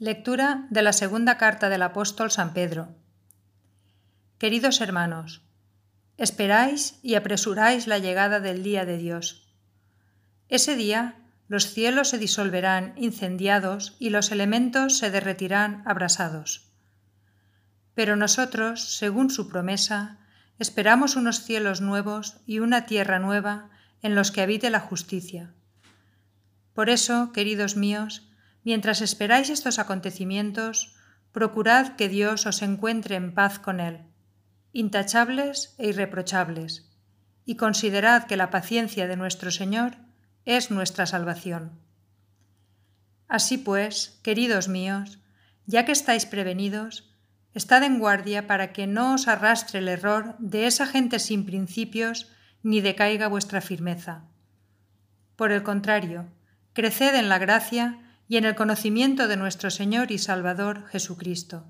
Lectura de la segunda carta del apóstol San Pedro. Queridos hermanos, esperáis y apresuráis la llegada del día de Dios. Ese día los cielos se disolverán incendiados y los elementos se derretirán abrasados. Pero nosotros, según su promesa, esperamos unos cielos nuevos y una tierra nueva en los que habite la justicia. Por eso, queridos míos, mientras esperáis estos acontecimientos, procurad que Dios os encuentre en paz con Él, intachables e irreprochables, y considerad que la paciencia de nuestro Señor es nuestra salvación. Así pues, queridos míos, ya que estáis prevenidos, estad en guardia para que no os arrastre el error de esa gente sin principios ni decaiga vuestra firmeza. Por el contrario, creced en la gracia y en el conocimiento de nuestro Señor y Salvador Jesucristo.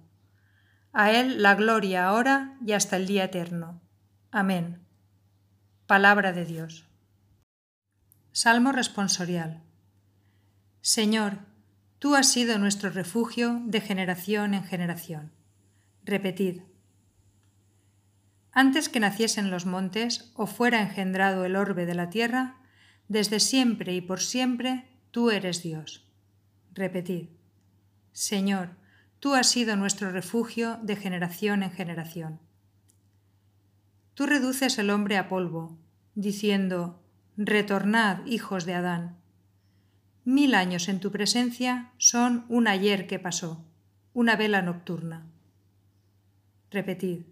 A Él la gloria ahora y hasta el día eterno. Amén. Palabra de Dios. Salmo responsorial. Señor, tú has sido nuestro refugio de generación en generación. Repetid. Antes que naciesen los montes o fuera engendrado el orbe de la tierra, desde siempre y por siempre tú eres Dios. Repetid. Señor, tú has sido nuestro refugio de generación en generación. Tú reduces el hombre a polvo, diciendo, Retornad, hijos de Adán. Mil años en tu presencia son un ayer que pasó, una vela nocturna. Repetid,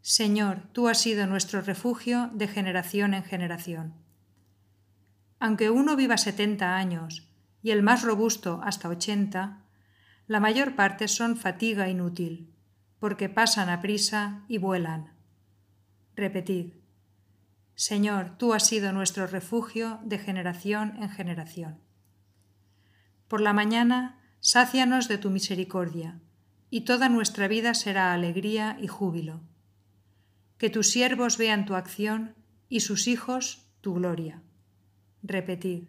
Señor, tú has sido nuestro refugio de generación en generación. Aunque uno viva setenta años y el más robusto hasta ochenta, la mayor parte son fatiga inútil, porque pasan a prisa y vuelan. Repetid, Señor, tú has sido nuestro refugio de generación en generación. Por la mañana, sácianos de tu misericordia, y toda nuestra vida será alegría y júbilo. Que tus siervos vean tu acción y sus hijos tu gloria. Repetid,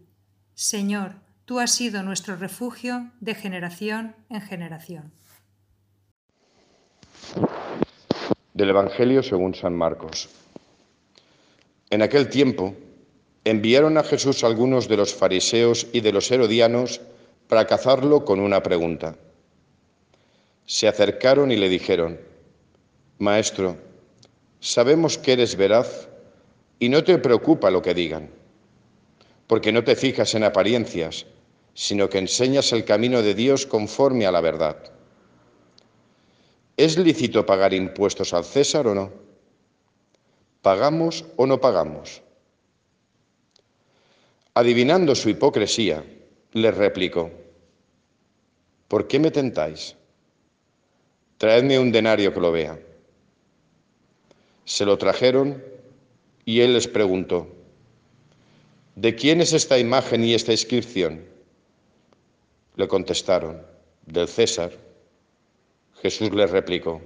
Señor, tú has sido nuestro refugio de generación en generación. Del Evangelio según San Marcos. En aquel tiempo enviaron a Jesús algunos de los fariseos y de los herodianos para cazarlo con una pregunta. Se acercaron y le dijeron, Maestro, sabemos que eres veraz y no te preocupa lo que digan, porque no te fijas en apariencias, sino que enseñas el camino de Dios conforme a la verdad. ¿Es lícito pagar impuestos al César o no? ¿Pagamos o no pagamos? Adivinando su hipocresía, les replicó, ¿por qué me tentáis? Traedme un denario que lo vea. Se lo trajeron y él les preguntó, ¿de quién es esta imagen y esta inscripción? Le contestaron, del César. Jesús les replicó,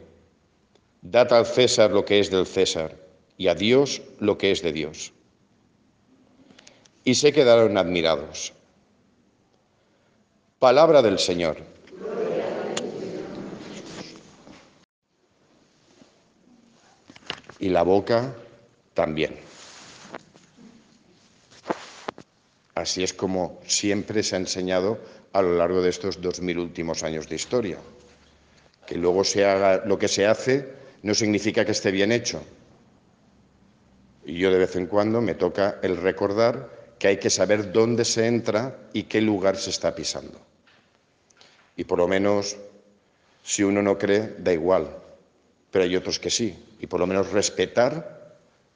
Dad al César lo que es del César y a Dios lo que es de Dios. Y se quedaron admirados. Palabra del Señor. Y la boca también. Así es como siempre se ha enseñado a lo largo de estos dos mil últimos años de historia. Que luego se haga lo que se hace no significa que esté bien hecho, y yo de vez en cuando me toca el recordar que hay que saber dónde se entra y qué lugar se está pisando. Y por lo menos, si uno no cree, da igual, pero hay otros que sí. Y por lo menos respetar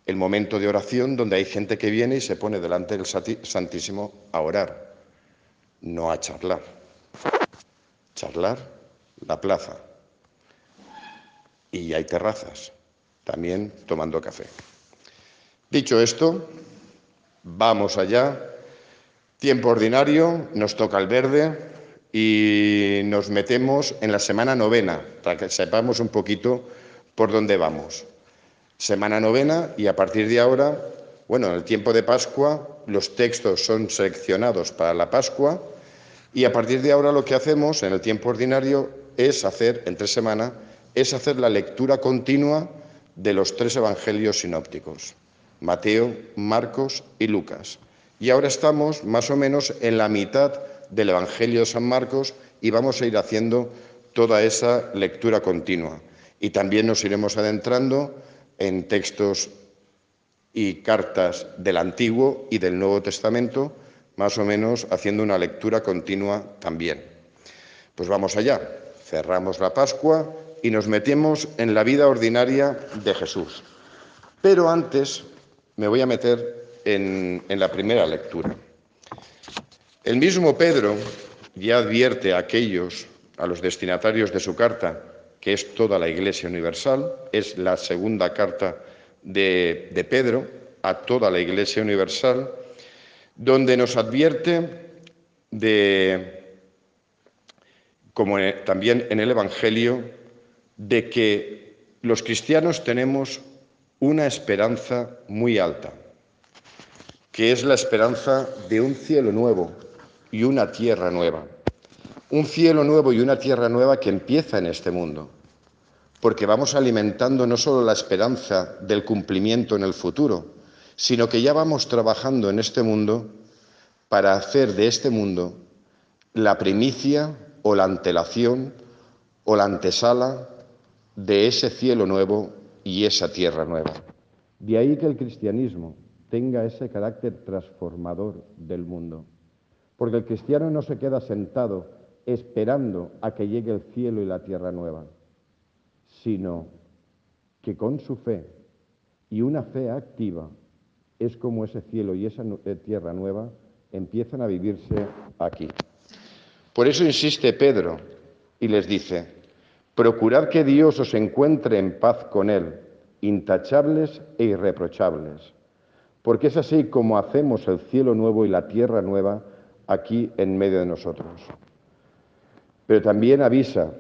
el momento de oración donde hay gente que viene y se pone delante del Santísimo a orar, no a charlar. Charlar, la plaza. Y hay terrazas, también tomando café. Dicho esto, vamos allá. Tiempo ordinario, nos toca el verde y nos metemos en la semana novena, para que sepamos un poquito por dónde vamos. Semana novena y a partir de ahora, bueno, en el tiempo de Pascua, los textos son seleccionados para la Pascua Y a partir de ahora lo que hacemos en el tiempo ordinario es hacer, entre semana, es hacer la lectura continua de los tres evangelios sinópticos, Mateo, Marcos y Lucas. Y ahora estamos más o menos en la mitad del Evangelio de San Marcos y vamos a ir haciendo toda esa lectura continua. Y también nos iremos adentrando en textos y cartas del Antiguo y del Nuevo Testamento, más o menos haciendo una lectura continua también. Pues vamos allá, cerramos la Pascua y nos metemos en la vida ordinaria de Jesús. Pero antes me voy a meter en, la primera lectura. El mismo Pedro ya advierte a aquellos, a los destinatarios de su carta, que es toda la Iglesia Universal, es la segunda carta de, Pedro a toda la Iglesia Universal, donde nos advierte de, como también en el Evangelio, de que los cristianos tenemos una esperanza muy alta, que es la esperanza de un cielo nuevo y una tierra nueva. Un cielo nuevo y una tierra nueva que empieza en este mundo, porque vamos alimentando no solo la esperanza del cumplimiento en el futuro, sino que ya vamos trabajando en este mundo para hacer de este mundo la primicia o la antelación o la antesala de ese cielo nuevo y esa tierra nueva. De ahí que el cristianismo tenga ese carácter transformador del mundo, porque el cristiano no se queda sentado esperando a que llegue el cielo y la tierra nueva, sino que con su fe y una fe activa es como ese cielo y esa eh, tierra nueva empiezan a vivirse aquí. Por eso insiste Pedro y les dice, procurad que Dios os encuentre en paz con Él, intachables e irreprochables, porque es así como hacemos el cielo nuevo y la tierra nueva aquí en medio de nosotros. Pero también avisa,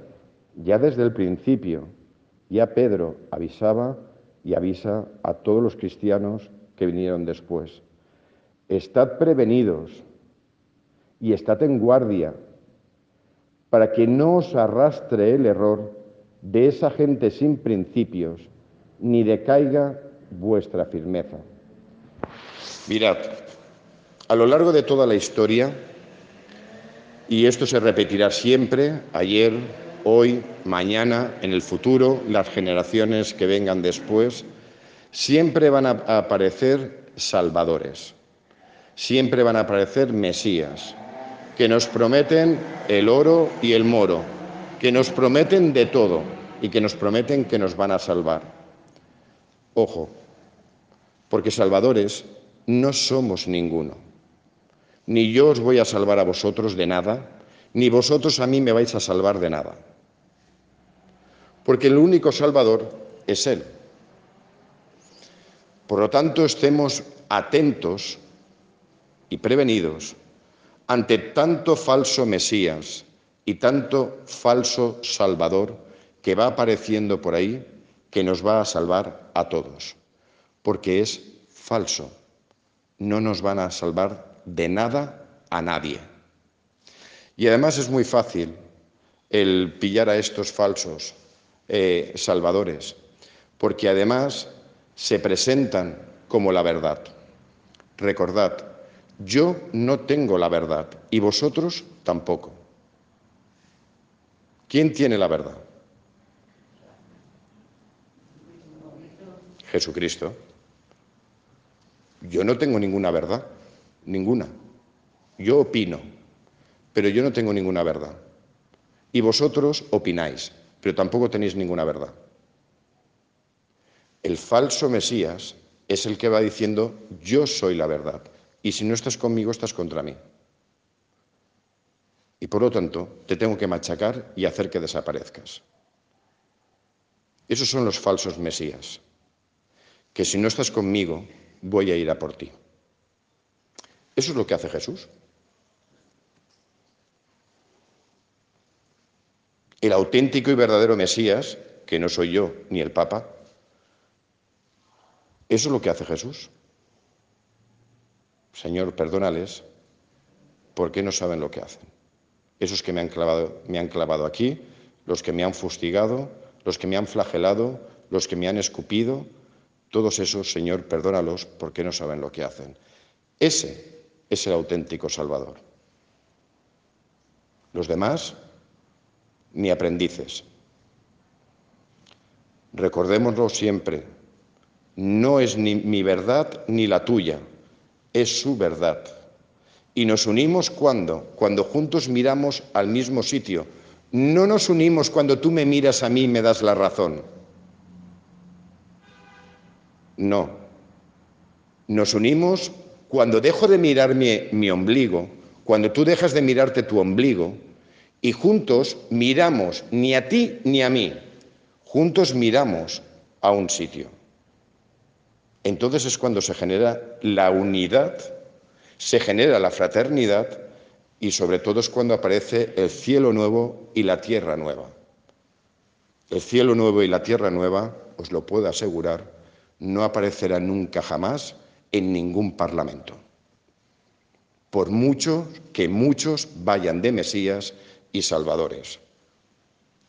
ya desde el principio, ya Pedro avisaba y avisa a todos los cristianos que vinieron después. Estad prevenidos y estad en guardia para que no os arrastre el error de esa gente sin principios, ni decaiga vuestra firmeza. Mirad, a lo largo de toda la historia, y esto se repetirá siempre, ayer, hoy, mañana, en el futuro, las generaciones que vengan después, Siempre van a aparecer salvadores, siempre van a aparecer mesías, que nos prometen el oro y el moro, que nos prometen de todo y que nos prometen que nos van a salvar. Ojo, porque salvadores no somos ninguno. Ni yo os voy a salvar a vosotros de nada, ni vosotros a mí me vais a salvar de nada. Porque el único salvador es Él. Por lo tanto, estemos atentos y prevenidos ante tanto falso Mesías y tanto falso Salvador que va apareciendo por ahí que nos va a salvar a todos, porque es falso. No nos van a salvar de nada a nadie. Y además es muy fácil el pillar a estos falsos eh, salvadores, porque además se presentan como la verdad. Recordad, yo no tengo la verdad y vosotros tampoco. ¿Quién tiene la verdad? Jesucristo. Yo no tengo ninguna verdad, ninguna. Yo opino, pero yo no tengo ninguna verdad. Y vosotros opináis, pero tampoco tenéis ninguna verdad. El falso Mesías es el que va diciendo, yo soy la verdad, y si no estás conmigo, estás contra mí. Y por lo tanto, te tengo que machacar y hacer que desaparezcas. Esos son los falsos Mesías, que si no estás conmigo, voy a ir a por ti. Eso es lo que hace Jesús. El auténtico y verdadero Mesías, que no soy yo ni el Papa, eso es lo que hace Jesús. Señor, perdónales porque no saben lo que hacen. esos que me han clavado, me han clavado aquí, los que me han fustigado, los que me han flagelado, los que me han escupido, todos esos, Señor, perdónalos porque no saben lo que hacen. Ese es el auténtico Salvador. Los demás, ni aprendices. Recordémoslo siempre, no es ni mi verdad ni la tuya, es su verdad. Y nos unimos cuando, cuando juntos miramos al mismo sitio. No nos unimos cuando tú me miras a mí y me das la razón. No. Nos unimos cuando dejo de mirarme mi ombligo, cuando tú dejas de mirarte tu ombligo y juntos miramos ni a ti ni a mí, juntos miramos a un sitio. Entonces es cuando se genera la unidad, se genera la fraternidad y sobre todo es cuando aparece el cielo nuevo y la tierra nueva. El cielo nuevo y la tierra nueva, os lo puedo asegurar, no aparecerá nunca jamás en ningún parlamento. Por mucho que muchos vayan de Mesías y Salvadores.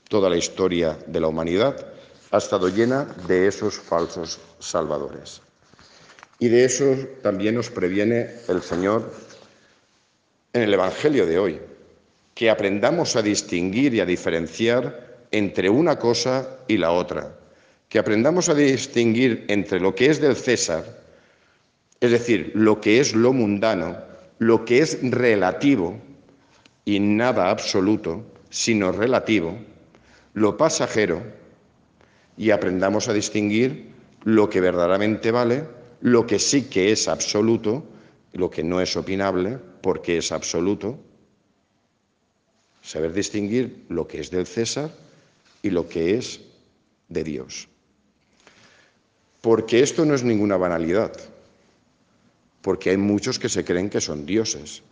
Toda la historia de la humanidad ha estado llena de esos falsos salvadores. Y de eso también nos previene el Señor en el Evangelio de hoy, que aprendamos a distinguir y a diferenciar entre una cosa y la otra, que aprendamos a distinguir entre lo que es del César es decir, lo que es lo mundano, lo que es relativo y nada absoluto, sino relativo, lo pasajero, y aprendamos a distinguir lo que verdaderamente vale, lo que sí que es absoluto, lo que no es opinable, porque es absoluto. Saber distinguir lo que es del César y lo que es de Dios. Porque esto no es ninguna banalidad porque hay muchos que se creen que son dioses.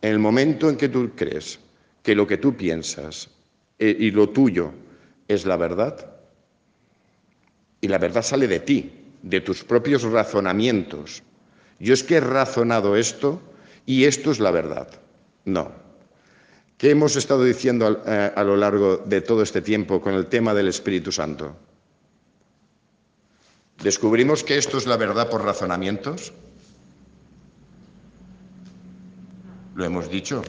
En el momento en que tú crees que lo que tú piensas eh, y lo tuyo es la verdad, y la verdad sale de ti, de tus propios razonamientos. Yo es que he razonado esto y esto es la verdad. No. ¿Qué hemos estado diciendo a, a lo largo de todo este tiempo con el tema del Espíritu Santo? ¿Descubrimos que esto es la verdad por razonamientos? Lo hemos dicho.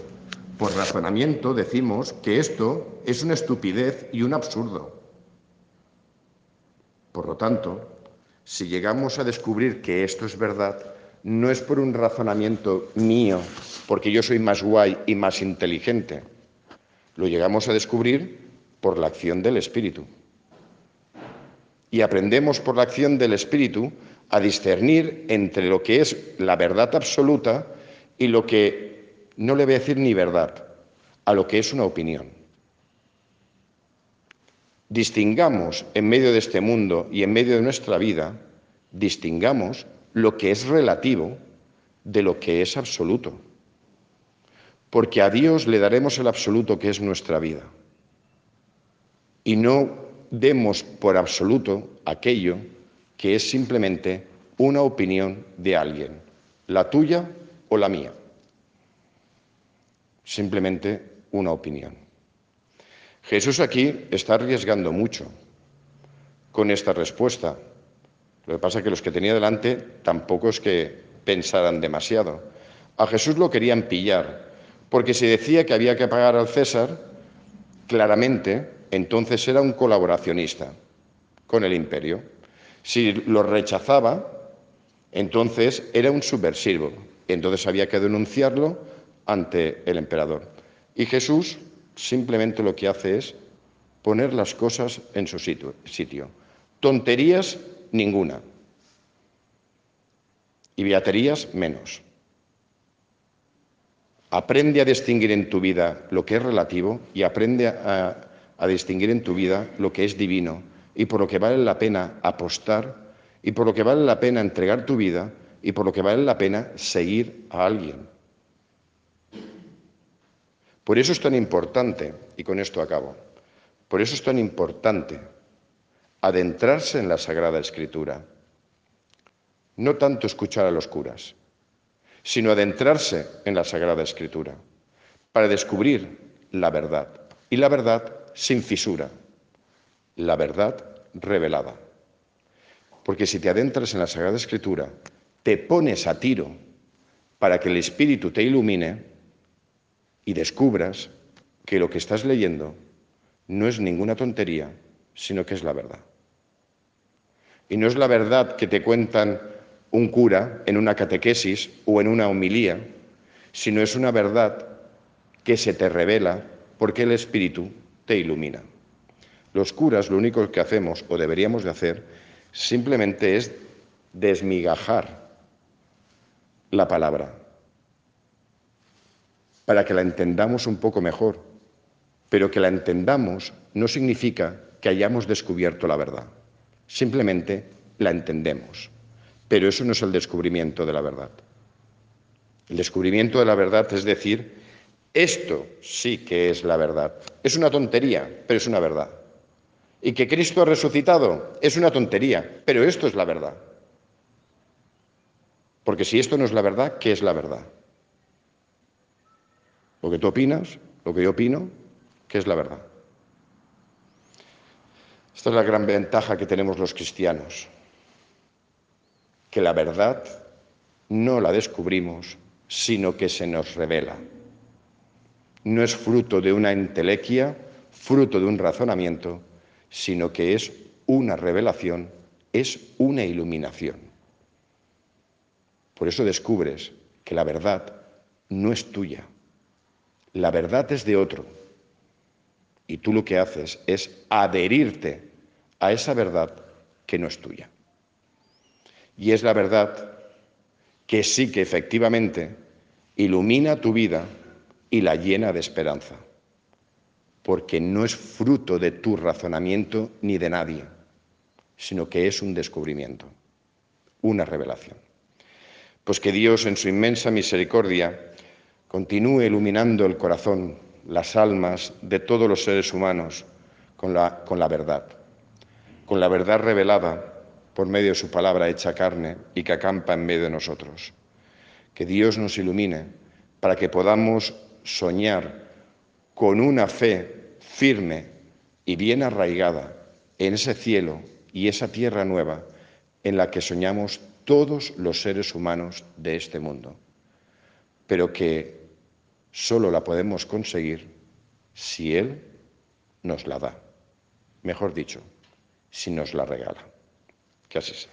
Por razonamiento decimos que esto es una estupidez y un absurdo. Por lo tanto, si llegamos a descubrir que esto es verdad, no es por un razonamiento mío, porque yo soy más guay y más inteligente. Lo llegamos a descubrir por la acción del Espíritu. Y aprendemos por la acción del Espíritu a discernir entre lo que es la verdad absoluta y lo que no le voy a decir ni verdad a lo que es una opinión. Distingamos en medio de este mundo y en medio de nuestra vida, distingamos lo que es relativo de lo que es absoluto. Porque a Dios le daremos el absoluto que es nuestra vida. Y no demos por absoluto aquello que es simplemente una opinión de alguien, la tuya o la mía simplemente una opinión. Jesús aquí está arriesgando mucho con esta respuesta. Lo que pasa es que los que tenía delante tampoco es que pensaran demasiado. A Jesús lo querían pillar, porque si decía que había que pagar al César, claramente entonces era un colaboracionista con el imperio. Si lo rechazaba, entonces era un subversivo. Entonces había que denunciarlo ante el emperador. Y Jesús simplemente lo que hace es poner las cosas en su sitio. Tonterías ninguna. Y beaterías menos. Aprende a distinguir en tu vida lo que es relativo y aprende a, a distinguir en tu vida lo que es divino y por lo que vale la pena apostar y por lo que vale la pena entregar tu vida y por lo que vale la pena seguir a alguien. Por eso es tan importante, y con esto acabo, por eso es tan importante adentrarse en la Sagrada Escritura. No tanto escuchar a los curas, sino adentrarse en la Sagrada Escritura para descubrir la verdad. Y la verdad sin fisura, la verdad revelada. Porque si te adentras en la Sagrada Escritura, te pones a tiro para que el Espíritu te ilumine y descubras que lo que estás leyendo no es ninguna tontería, sino que es la verdad. Y no es la verdad que te cuentan un cura en una catequesis o en una homilía, sino es una verdad que se te revela porque el Espíritu te ilumina. Los curas lo único que hacemos o deberíamos de hacer simplemente es desmigajar la palabra para que la entendamos un poco mejor. Pero que la entendamos no significa que hayamos descubierto la verdad. Simplemente la entendemos. Pero eso no es el descubrimiento de la verdad. El descubrimiento de la verdad es decir, esto sí que es la verdad. Es una tontería, pero es una verdad. Y que Cristo ha resucitado es una tontería, pero esto es la verdad. Porque si esto no es la verdad, ¿qué es la verdad? Lo que tú opinas, lo que yo opino, ¿qué es la verdad? Esta es la gran ventaja que tenemos los cristianos, que la verdad no la descubrimos, sino que se nos revela. No es fruto de una entelequia, fruto de un razonamiento, sino que es una revelación, es una iluminación. Por eso descubres que la verdad no es tuya, la verdad es de otro. Y tú lo que haces es adherirte a esa verdad que no es tuya. Y es la verdad que sí que efectivamente ilumina tu vida y la llena de esperanza porque no es fruto de tu razonamiento ni de nadie, sino que es un descubrimiento, una revelación. Pues que Dios en su inmensa misericordia continúe iluminando el corazón, las almas de todos los seres humanos con la, con la verdad, con la verdad revelada por medio de su palabra hecha carne y que acampa en medio de nosotros. Que Dios nos ilumine para que podamos soñar con una fe firme y bien arraigada en ese cielo y esa tierra nueva en la que soñamos todos los seres humanos de este mundo, pero que solo la podemos conseguir si Él nos la da, mejor dicho, si nos la regala. Que así sea.